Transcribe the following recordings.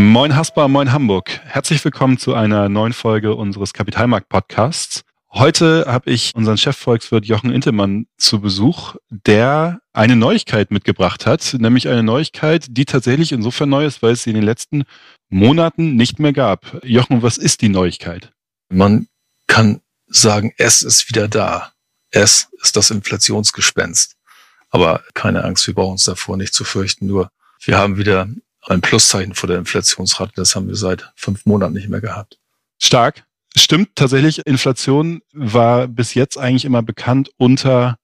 Moin Haspa, moin Hamburg. Herzlich willkommen zu einer neuen Folge unseres Kapitalmarkt-Podcasts. Heute habe ich unseren Chefvolkswirt Jochen Intemann zu Besuch, der eine Neuigkeit mitgebracht hat, nämlich eine Neuigkeit, die tatsächlich insofern neu ist, weil es sie in den letzten Monaten nicht mehr gab. Jochen, was ist die Neuigkeit? Man kann sagen, es ist wieder da. Es ist das Inflationsgespenst. Aber keine Angst, wir brauchen uns davor nicht zu fürchten. Nur wir haben wieder ein Pluszeichen vor der Inflationsrate. Das haben wir seit fünf Monaten nicht mehr gehabt. Stark. Stimmt tatsächlich, Inflation war bis jetzt eigentlich immer bekannt unter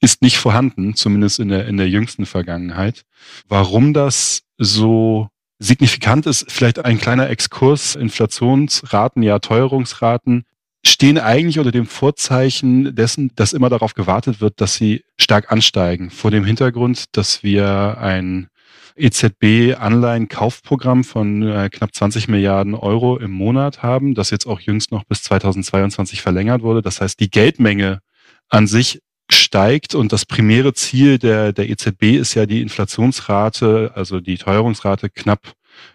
ist nicht vorhanden, zumindest in der, in der jüngsten Vergangenheit. Warum das so signifikant ist, vielleicht ein kleiner Exkurs. Inflationsraten, ja Teuerungsraten stehen eigentlich unter dem Vorzeichen dessen, dass immer darauf gewartet wird, dass sie stark ansteigen. Vor dem Hintergrund, dass wir ein EZB-Anleihenkaufprogramm von äh, knapp 20 Milliarden Euro im Monat haben, das jetzt auch jüngst noch bis 2022 verlängert wurde. Das heißt, die Geldmenge an sich steigt und das primäre Ziel der, der EZB ist ja die Inflationsrate, also die Teuerungsrate knapp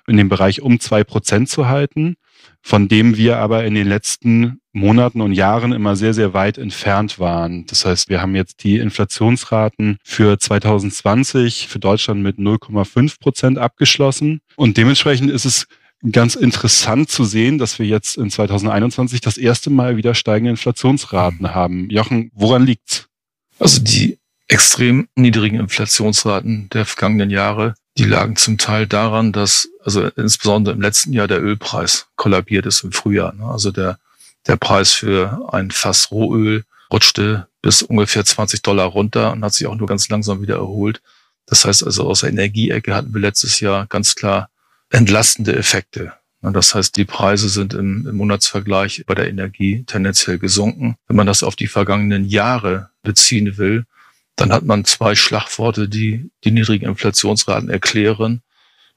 in dem Bereich um zwei Prozent zu halten von dem wir aber in den letzten Monaten und Jahren immer sehr, sehr weit entfernt waren. Das heißt, wir haben jetzt die Inflationsraten für 2020 für Deutschland mit 0,5 Prozent abgeschlossen. Und dementsprechend ist es ganz interessant zu sehen, dass wir jetzt in 2021 das erste Mal wieder steigende Inflationsraten mhm. haben. Jochen, woran liegt's? Also die extrem niedrigen Inflationsraten der vergangenen Jahre die lagen zum Teil daran, dass also insbesondere im letzten Jahr der Ölpreis kollabiert ist im Frühjahr. Ne? Also der, der Preis für ein Fass Rohöl rutschte bis ungefähr 20 Dollar runter und hat sich auch nur ganz langsam wieder erholt. Das heißt also aus der Energieecke hatten wir letztes Jahr ganz klar entlastende Effekte. Das heißt, die Preise sind im, im Monatsvergleich bei der Energie tendenziell gesunken. Wenn man das auf die vergangenen Jahre beziehen will, dann hat man zwei Schlagworte, die die niedrigen Inflationsraten erklären.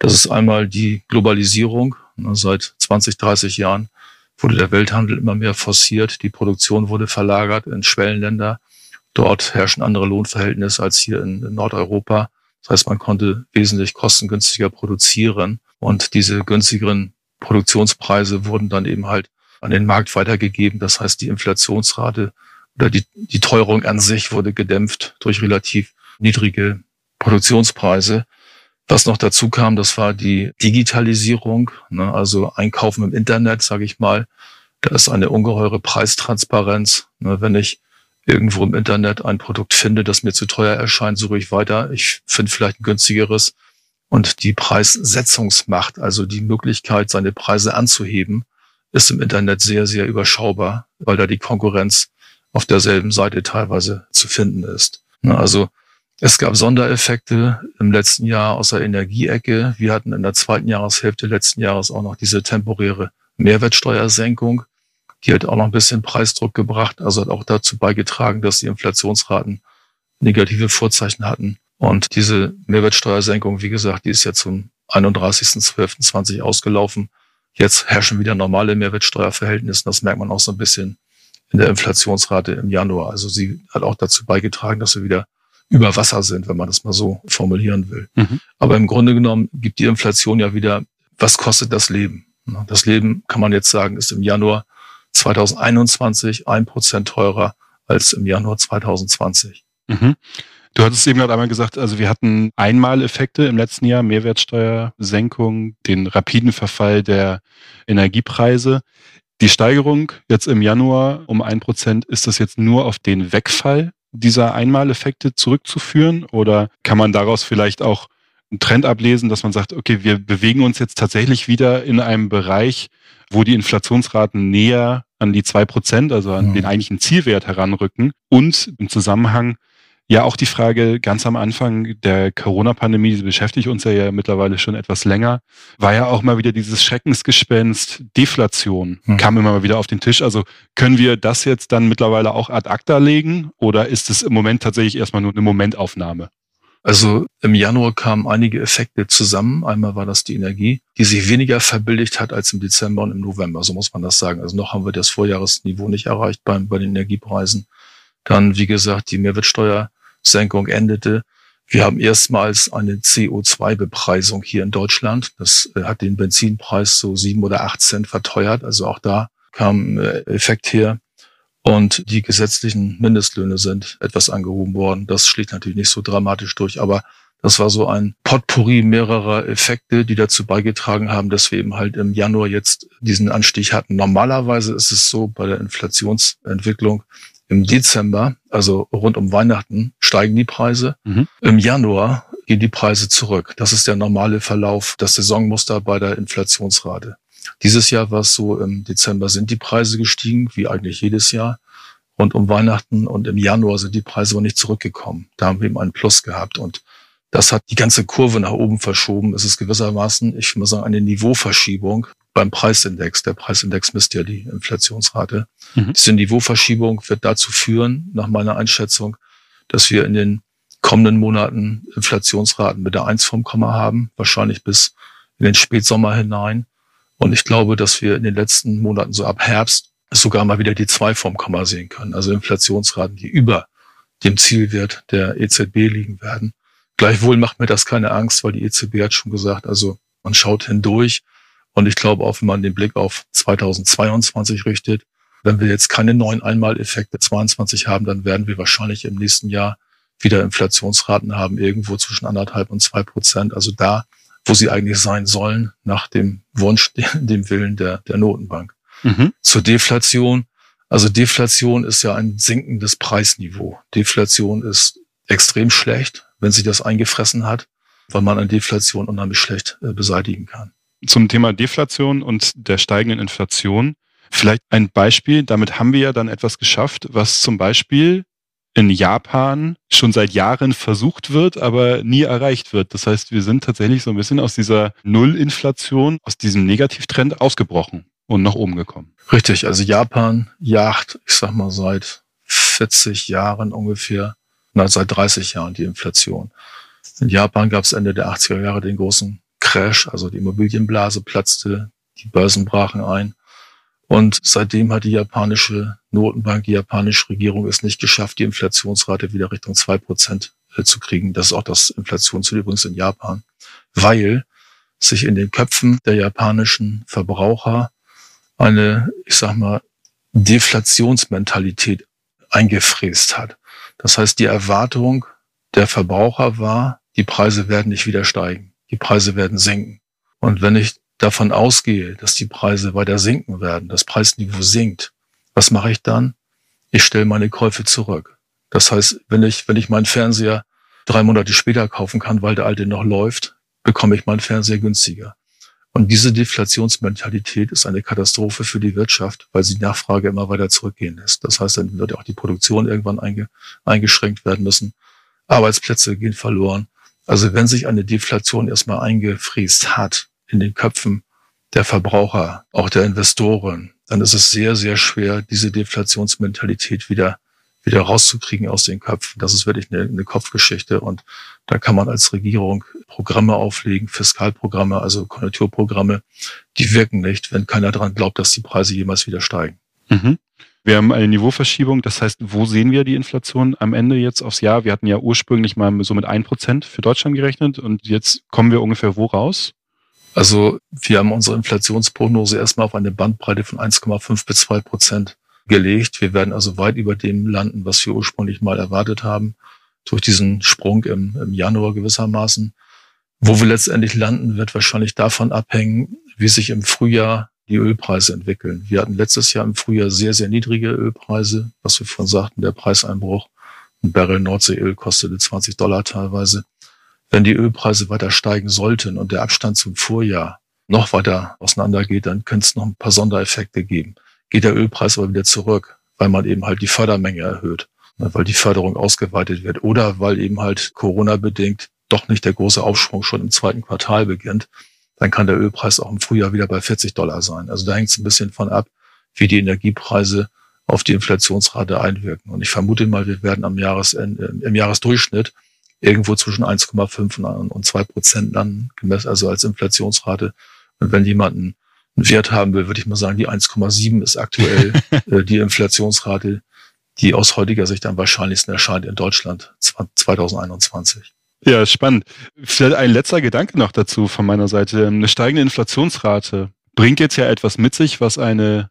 Das ist einmal die Globalisierung. Seit 20, 30 Jahren wurde der Welthandel immer mehr forciert. Die Produktion wurde verlagert in Schwellenländer. Dort herrschen andere Lohnverhältnisse als hier in, Nordeuropa. Das heißt, man konnte wesentlich kostengünstiger produzieren und diese günstigeren Produktionspreise wurden dann eben halt an den Markt weitergegeben. Das heißt, die Inflationsrate oder die, die Teuerung an sich wurde gedämpft durch relativ niedrige Produktionspreise. Was noch dazu kam, das war die Digitalisierung, ne, also Einkaufen im Internet, sage ich mal. Da ist eine ungeheure Preistransparenz. Ne, wenn ich irgendwo im Internet ein Produkt finde, das mir zu teuer erscheint, suche ich weiter. Ich finde vielleicht ein günstigeres. Und die Preissetzungsmacht, also die Möglichkeit, seine Preise anzuheben, ist im Internet sehr, sehr überschaubar, weil da die Konkurrenz auf derselben Seite teilweise zu finden ist. Ne, also es gab Sondereffekte im letzten Jahr aus der Energieecke. Wir hatten in der zweiten Jahreshälfte letzten Jahres auch noch diese temporäre Mehrwertsteuersenkung. Die hat auch noch ein bisschen Preisdruck gebracht, also hat auch dazu beigetragen, dass die Inflationsraten negative Vorzeichen hatten. Und diese Mehrwertsteuersenkung, wie gesagt, die ist ja zum 31.12.20 ausgelaufen. Jetzt herrschen wieder normale Mehrwertsteuerverhältnisse. Das merkt man auch so ein bisschen in der Inflationsrate im Januar. Also sie hat auch dazu beigetragen, dass wir wieder über Wasser sind, wenn man das mal so formulieren will. Mhm. Aber im Grunde genommen gibt die Inflation ja wieder, was kostet das Leben? Das Leben, kann man jetzt sagen, ist im Januar 2021 ein Prozent teurer als im Januar 2020. Mhm. Du hattest eben gerade einmal gesagt, also wir hatten Einmaleffekte im letzten Jahr, Mehrwertsteuersenkung, den rapiden Verfall der Energiepreise. Die Steigerung jetzt im Januar um ein Prozent, ist das jetzt nur auf den Wegfall dieser Einmaleffekte zurückzuführen oder kann man daraus vielleicht auch einen Trend ablesen, dass man sagt, okay, wir bewegen uns jetzt tatsächlich wieder in einem Bereich, wo die Inflationsraten näher an die zwei Prozent, also an mhm. den eigentlichen Zielwert heranrücken und im Zusammenhang ja, auch die Frage ganz am Anfang der Corona-Pandemie, die beschäftigt uns ja, ja mittlerweile schon etwas länger, war ja auch mal wieder dieses Schreckensgespenst Deflation, hm. kam immer mal wieder auf den Tisch. Also können wir das jetzt dann mittlerweile auch ad acta legen oder ist es im Moment tatsächlich erstmal nur eine Momentaufnahme? Also im Januar kamen einige Effekte zusammen. Einmal war das die Energie, die sich weniger verbilligt hat als im Dezember und im November, so muss man das sagen. Also noch haben wir das Vorjahresniveau nicht erreicht beim, bei den Energiepreisen. Dann, wie gesagt, die Mehrwertsteuersenkung endete. Wir haben erstmals eine CO2-Bepreisung hier in Deutschland. Das äh, hat den Benzinpreis so sieben oder acht Cent verteuert. Also auch da kam äh, Effekt her. Und die gesetzlichen Mindestlöhne sind etwas angehoben worden. Das schlägt natürlich nicht so dramatisch durch, aber das war so ein Potpourri mehrerer Effekte, die dazu beigetragen haben, dass wir eben halt im Januar jetzt diesen Anstieg hatten. Normalerweise ist es so bei der Inflationsentwicklung, im Dezember, also rund um Weihnachten, steigen die Preise. Mhm. Im Januar gehen die Preise zurück. Das ist der normale Verlauf, das Saisonmuster bei der Inflationsrate. Dieses Jahr war es so, im Dezember sind die Preise gestiegen, wie eigentlich jedes Jahr. Rund um Weihnachten und im Januar sind die Preise aber nicht zurückgekommen. Da haben wir eben einen Plus gehabt und das hat die ganze Kurve nach oben verschoben. Es ist gewissermaßen, ich mal sagen, eine Niveauverschiebung beim Preisindex. Der Preisindex misst ja die Inflationsrate. Mhm. Diese Niveauverschiebung wird dazu führen, nach meiner Einschätzung, dass wir in den kommenden Monaten Inflationsraten mit der 1 vom Komma haben, wahrscheinlich bis in den Spätsommer hinein. Und ich glaube, dass wir in den letzten Monaten so ab Herbst sogar mal wieder die 2 vom Komma sehen können. Also Inflationsraten, die über dem Zielwert der EZB liegen werden. Gleichwohl macht mir das keine Angst, weil die EZB hat schon gesagt, also man schaut hindurch. Und ich glaube auch, wenn man den Blick auf 2022 richtet, wenn wir jetzt keine neuen Einmaleffekte 22 haben, dann werden wir wahrscheinlich im nächsten Jahr wieder Inflationsraten haben, irgendwo zwischen anderthalb und zwei Prozent. Also da, wo sie eigentlich sein sollen, nach dem Wunsch, dem Willen der, der Notenbank. Mhm. Zur Deflation. Also Deflation ist ja ein sinkendes Preisniveau. Deflation ist extrem schlecht, wenn sie das eingefressen hat, weil man eine Deflation unheimlich schlecht äh, beseitigen kann. Zum Thema Deflation und der steigenden Inflation vielleicht ein Beispiel. Damit haben wir ja dann etwas geschafft, was zum Beispiel in Japan schon seit Jahren versucht wird, aber nie erreicht wird. Das heißt, wir sind tatsächlich so ein bisschen aus dieser Nullinflation, aus diesem Negativtrend ausgebrochen und nach oben gekommen. Richtig, also Japan jagt, ich sag mal, seit 40 Jahren ungefähr na, seit 30 Jahren die Inflation. In Japan gab es Ende der 80er Jahre den großen Crash, also die Immobilienblase platzte, die Börsen brachen ein. Und seitdem hat die japanische Notenbank, die japanische Regierung es nicht geschafft, die Inflationsrate wieder Richtung zwei Prozent äh, zu kriegen. Das ist auch das Inflationsziel übrigens in Japan, weil sich in den Köpfen der japanischen Verbraucher eine, ich sag mal, Deflationsmentalität eingefräst hat. Das heißt, die Erwartung der Verbraucher war, die Preise werden nicht wieder steigen, die Preise werden sinken. Und wenn ich davon ausgehe, dass die Preise weiter sinken werden, das Preisniveau sinkt, was mache ich dann? Ich stelle meine Käufe zurück. Das heißt, wenn ich, wenn ich meinen Fernseher drei Monate später kaufen kann, weil der alte noch läuft, bekomme ich meinen Fernseher günstiger. Und diese Deflationsmentalität ist eine Katastrophe für die Wirtschaft, weil sie Nachfrage immer weiter zurückgehen lässt. Das heißt, dann wird auch die Produktion irgendwann einge, eingeschränkt werden müssen. Arbeitsplätze gehen verloren. Also wenn sich eine Deflation erstmal eingefriest hat in den Köpfen der Verbraucher, auch der Investoren, dann ist es sehr, sehr schwer, diese Deflationsmentalität wieder wieder rauszukriegen aus den Köpfen. Das ist wirklich eine, eine Kopfgeschichte und da kann man als Regierung Programme auflegen, Fiskalprogramme, also Konjunkturprogramme, die wirken nicht, wenn keiner daran glaubt, dass die Preise jemals wieder steigen. Mhm. Wir haben eine Niveauverschiebung, das heißt, wo sehen wir die Inflation am Ende jetzt aufs Jahr? Wir hatten ja ursprünglich mal so mit ein Prozent für Deutschland gerechnet und jetzt kommen wir ungefähr wo raus? Also wir haben unsere Inflationsprognose erstmal auf eine Bandbreite von 1,5 bis 2 Prozent gelegt. Wir werden also weit über dem landen, was wir ursprünglich mal erwartet haben, durch diesen Sprung im, im Januar gewissermaßen. Wo wir letztendlich landen, wird wahrscheinlich davon abhängen, wie sich im Frühjahr die Ölpreise entwickeln. Wir hatten letztes Jahr im Frühjahr sehr, sehr niedrige Ölpreise, was wir vorhin sagten, der Preiseinbruch. Ein Barrel Nordseeöl kostete 20 Dollar teilweise. Wenn die Ölpreise weiter steigen sollten und der Abstand zum Vorjahr noch weiter auseinandergeht, dann könnte es noch ein paar Sondereffekte geben geht der Ölpreis aber wieder zurück, weil man eben halt die Fördermenge erhöht, ne, weil die Förderung ausgeweitet wird oder weil eben halt Corona-bedingt doch nicht der große Aufschwung schon im zweiten Quartal beginnt, dann kann der Ölpreis auch im Frühjahr wieder bei 40 Dollar sein. Also da hängt es ein bisschen von ab, wie die Energiepreise auf die Inflationsrate einwirken. Und ich vermute mal, wir werden am Jahresende, im Jahresdurchschnitt irgendwo zwischen 1,5 und 2 Prozent landen, gemessen also als Inflationsrate. Und wenn jemand einen Wert haben will, würde ich mal sagen, die 1,7 ist aktuell äh, die Inflationsrate, die aus heutiger Sicht am wahrscheinlichsten erscheint in Deutschland 2021. Ja, spannend. Vielleicht ein letzter Gedanke noch dazu von meiner Seite. Eine steigende Inflationsrate bringt jetzt ja etwas mit sich, was eine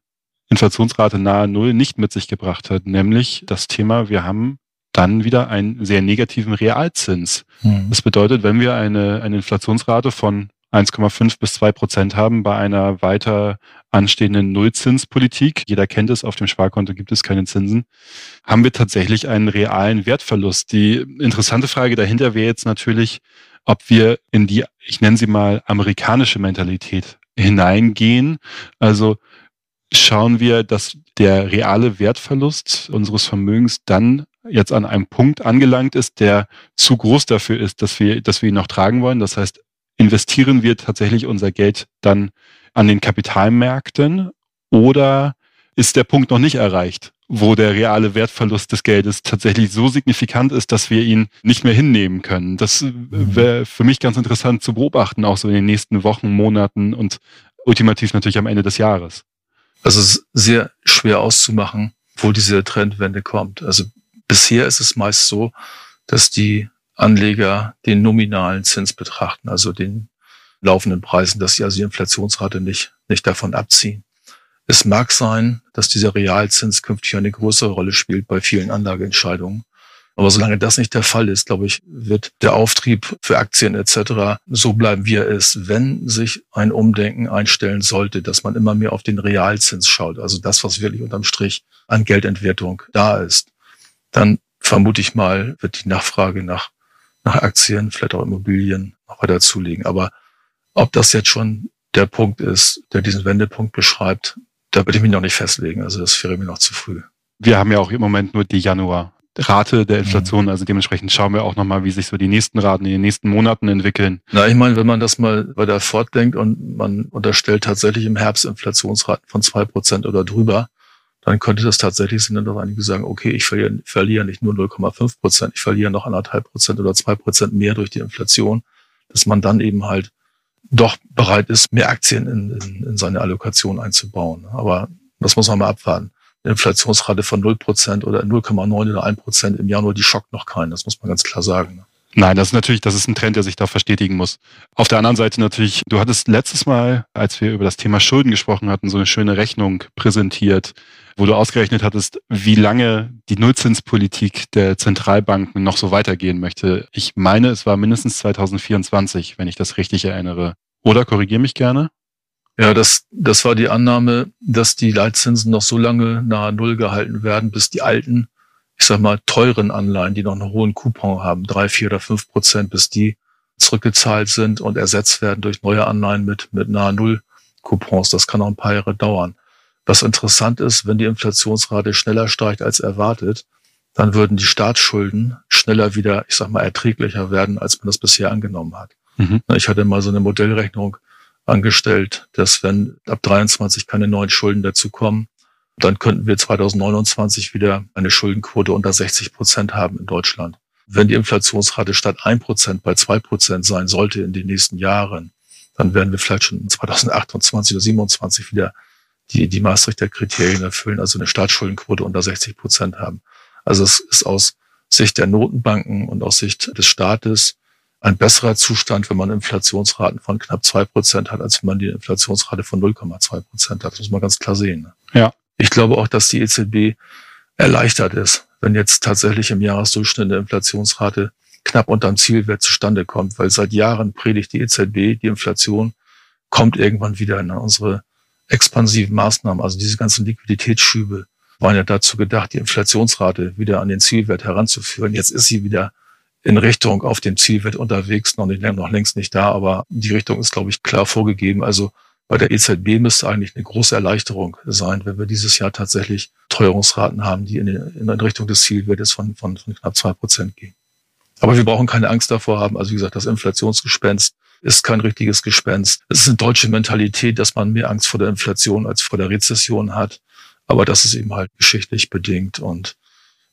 Inflationsrate nahe Null nicht mit sich gebracht hat, nämlich das Thema, wir haben dann wieder einen sehr negativen Realzins. Mhm. Das bedeutet, wenn wir eine, eine Inflationsrate von 1,5 bis 2 Prozent haben bei einer weiter anstehenden Nullzinspolitik, jeder kennt es, auf dem Sparkonto gibt es keine Zinsen, haben wir tatsächlich einen realen Wertverlust. Die interessante Frage dahinter wäre jetzt natürlich, ob wir in die, ich nenne sie mal, amerikanische Mentalität hineingehen. Also schauen wir, dass der reale Wertverlust unseres Vermögens dann jetzt an einem Punkt angelangt ist, der zu groß dafür ist, dass wir, dass wir ihn noch tragen wollen. Das heißt, investieren wir tatsächlich unser Geld dann an den Kapitalmärkten oder ist der Punkt noch nicht erreicht, wo der reale Wertverlust des Geldes tatsächlich so signifikant ist, dass wir ihn nicht mehr hinnehmen können. Das mhm. wäre für mich ganz interessant zu beobachten, auch so in den nächsten Wochen, Monaten und ultimativ natürlich am Ende des Jahres. Also es ist sehr schwer auszumachen, wo diese Trendwende kommt. Also bisher ist es meist so, dass die Anleger den nominalen Zins betrachten, also den laufenden Preisen, dass sie also die Inflationsrate nicht, nicht davon abziehen. Es mag sein, dass dieser Realzins künftig eine größere Rolle spielt bei vielen Anlageentscheidungen. Aber solange das nicht der Fall ist, glaube ich, wird der Auftrieb für Aktien etc. so bleiben, wie er ist. Wenn sich ein Umdenken einstellen sollte, dass man immer mehr auf den Realzins schaut, also das, was wirklich unterm Strich an Geldentwertung da ist, dann vermute ich mal, wird die Nachfrage nach nach Aktien, vielleicht auch Immobilien noch weiter zulegen. Aber ob das jetzt schon der Punkt ist, der diesen Wendepunkt beschreibt, da würde ich mich noch nicht festlegen. Also das wäre mir noch zu früh. Wir haben ja auch im Moment nur die Januar-Rate der Inflation. Mhm. Also dementsprechend schauen wir auch nochmal, wie sich so die nächsten Raten in den nächsten Monaten entwickeln. Na, ich meine, wenn man das mal weiter fortdenkt und man unterstellt tatsächlich im Herbst Inflationsraten von zwei Prozent oder drüber, dann könnte das tatsächlich sein, dass einige sagen, okay, ich verliere, verliere nicht nur 0,5 Prozent, ich verliere noch anderthalb Prozent oder zwei Prozent mehr durch die Inflation, dass man dann eben halt doch bereit ist, mehr Aktien in, in, in seine Allokation einzubauen. Aber das muss man mal abwarten. Eine Inflationsrate von 0 Prozent oder 0,9 oder 1 Prozent im Januar, die schockt noch keinen. Das muss man ganz klar sagen. Nein, das ist natürlich, das ist ein Trend, der sich da verstetigen muss. Auf der anderen Seite natürlich, du hattest letztes Mal, als wir über das Thema Schulden gesprochen hatten, so eine schöne Rechnung präsentiert, wo du ausgerechnet hattest, wie lange die Nullzinspolitik der Zentralbanken noch so weitergehen möchte. Ich meine, es war mindestens 2024, wenn ich das richtig erinnere. Oder korrigiere mich gerne. Ja, das, das war die Annahme, dass die Leitzinsen noch so lange nahe Null gehalten werden, bis die alten ich sag mal, teuren Anleihen, die noch einen hohen Coupon haben, drei, vier oder fünf Prozent, bis die zurückgezahlt sind und ersetzt werden durch neue Anleihen mit, mit nahe Null Coupons. Das kann auch ein paar Jahre dauern. Was interessant ist, wenn die Inflationsrate schneller steigt als erwartet, dann würden die Staatsschulden schneller wieder, ich sag mal, erträglicher werden, als man das bisher angenommen hat. Mhm. Ich hatte mal so eine Modellrechnung angestellt, dass wenn ab 23 keine neuen Schulden dazu kommen, dann könnten wir 2029 wieder eine Schuldenquote unter 60 Prozent haben in Deutschland. Wenn die Inflationsrate statt ein Prozent bei zwei Prozent sein sollte in den nächsten Jahren, dann werden wir vielleicht schon 2028 oder 27 wieder die, die Maastrichter Kriterien erfüllen, also eine Staatsschuldenquote unter 60 Prozent haben. Also es ist aus Sicht der Notenbanken und aus Sicht des Staates ein besserer Zustand, wenn man Inflationsraten von knapp zwei Prozent hat, als wenn man die Inflationsrate von 0,2 Prozent hat. Das muss man ganz klar sehen. Ne? Ja, ich glaube auch, dass die EZB erleichtert ist, wenn jetzt tatsächlich im Jahresdurchschnitt eine Inflationsrate knapp unterm Zielwert zustande kommt, weil seit Jahren predigt die EZB, die Inflation kommt irgendwann wieder in unsere expansiven Maßnahmen, also diese ganzen Liquiditätsschübe waren ja dazu gedacht, die Inflationsrate wieder an den Zielwert heranzuführen. Jetzt ist sie wieder in Richtung auf dem Zielwert unterwegs, noch, nicht, noch längst nicht da, aber die Richtung ist, glaube ich, klar vorgegeben. Also bei der EZB müsste eigentlich eine große Erleichterung sein, wenn wir dieses Jahr tatsächlich Teuerungsraten haben, die in, in Richtung des Zielwertes von, von, von knapp zwei Prozent gehen. Aber wir brauchen keine Angst davor haben. Also wie gesagt, das Inflationsgespenst ist kein richtiges Gespenst. Es ist eine deutsche Mentalität, dass man mehr Angst vor der Inflation als vor der Rezession hat. Aber das ist eben halt geschichtlich bedingt und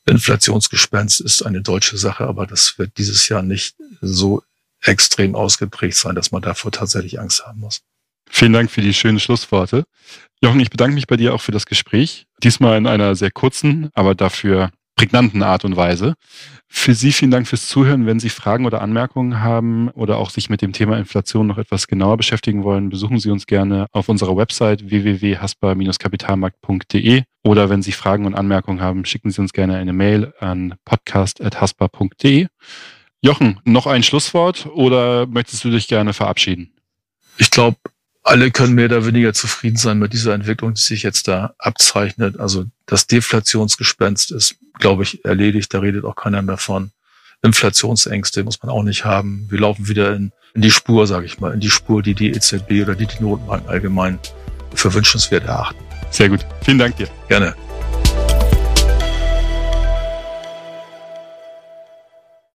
Inflationsgespenst ist eine deutsche Sache, aber das wird dieses Jahr nicht so extrem ausgeprägt sein, dass man davor tatsächlich Angst haben muss. Vielen Dank für die schönen Schlussworte. Jochen, ich bedanke mich bei dir auch für das Gespräch. Diesmal in einer sehr kurzen, aber dafür prägnanten Art und Weise. Für Sie vielen Dank fürs Zuhören. Wenn Sie Fragen oder Anmerkungen haben oder auch sich mit dem Thema Inflation noch etwas genauer beschäftigen wollen, besuchen Sie uns gerne auf unserer Website www.haspa-kapitalmarkt.de oder wenn Sie Fragen und Anmerkungen haben, schicken Sie uns gerne eine Mail an podcast.haspa.de. Jochen, noch ein Schlusswort oder möchtest du dich gerne verabschieden? Ich glaube, alle können mehr oder weniger zufrieden sein mit dieser Entwicklung, die sich jetzt da abzeichnet. Also das Deflationsgespenst ist, glaube ich, erledigt. Da redet auch keiner mehr von. Inflationsängste muss man auch nicht haben. Wir laufen wieder in, in die Spur, sage ich mal, in die Spur, die die EZB oder die die Notenbanken allgemein für wünschenswert erachten. Sehr gut. Vielen Dank dir. Gerne.